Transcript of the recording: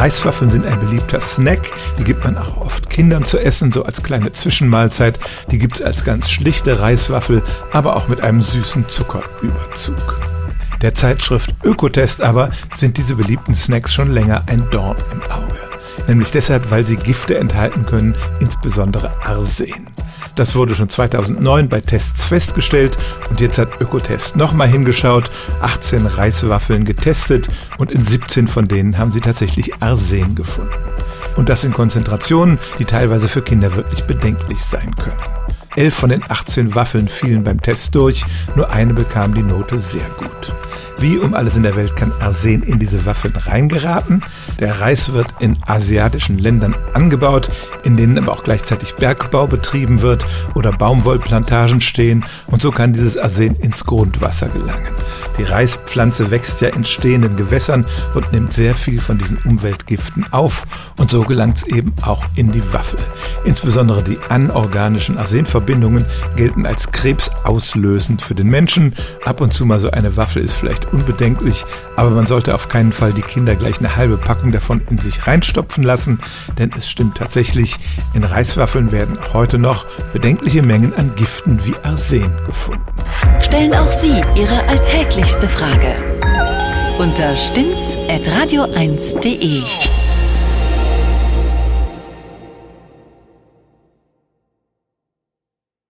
Reiswaffeln sind ein beliebter Snack. Die gibt man auch oft Kindern zu essen, so als kleine Zwischenmahlzeit. Die gibt's als ganz schlichte Reiswaffel, aber auch mit einem süßen Zuckerüberzug. Der Zeitschrift Ökotest aber sind diese beliebten Snacks schon länger ein Dorn im Auge. Nämlich deshalb, weil sie Gifte enthalten können, insbesondere Arsen. Das wurde schon 2009 bei Tests festgestellt und jetzt hat Ökotest nochmal hingeschaut, 18 Reiswaffeln getestet und in 17 von denen haben sie tatsächlich Arsen gefunden. Und das in Konzentrationen, die teilweise für Kinder wirklich bedenklich sein können. Elf von den 18 Waffeln fielen beim Test durch, nur eine bekam die Note sehr gut. Wie um alles in der Welt kann Arsen in diese Waffeln reingeraten? Der Reis wird in asiatischen Ländern angebaut, in denen aber auch gleichzeitig Bergbau betrieben wird oder Baumwollplantagen stehen und so kann dieses Arsen ins Grundwasser gelangen. Die Reispflanze wächst ja in stehenden Gewässern und nimmt sehr viel von diesen Umweltgiften auf und so gelangt es eben auch in die Waffel. Insbesondere die anorganischen Arsenverbindungen gelten als krebsauslösend für den Menschen. Ab und zu mal so eine Waffel ist vielleicht unbedenklich, aber man sollte auf keinen Fall die Kinder gleich eine halbe Packung davon in sich reinstopfen lassen, denn es stimmt tatsächlich, in Reiswaffeln werden auch heute noch bedenkliche Mengen an Giften wie Arsen gefunden. Stellen auch Sie Ihre alltäglichste Frage unter stimmtz.radio1.de.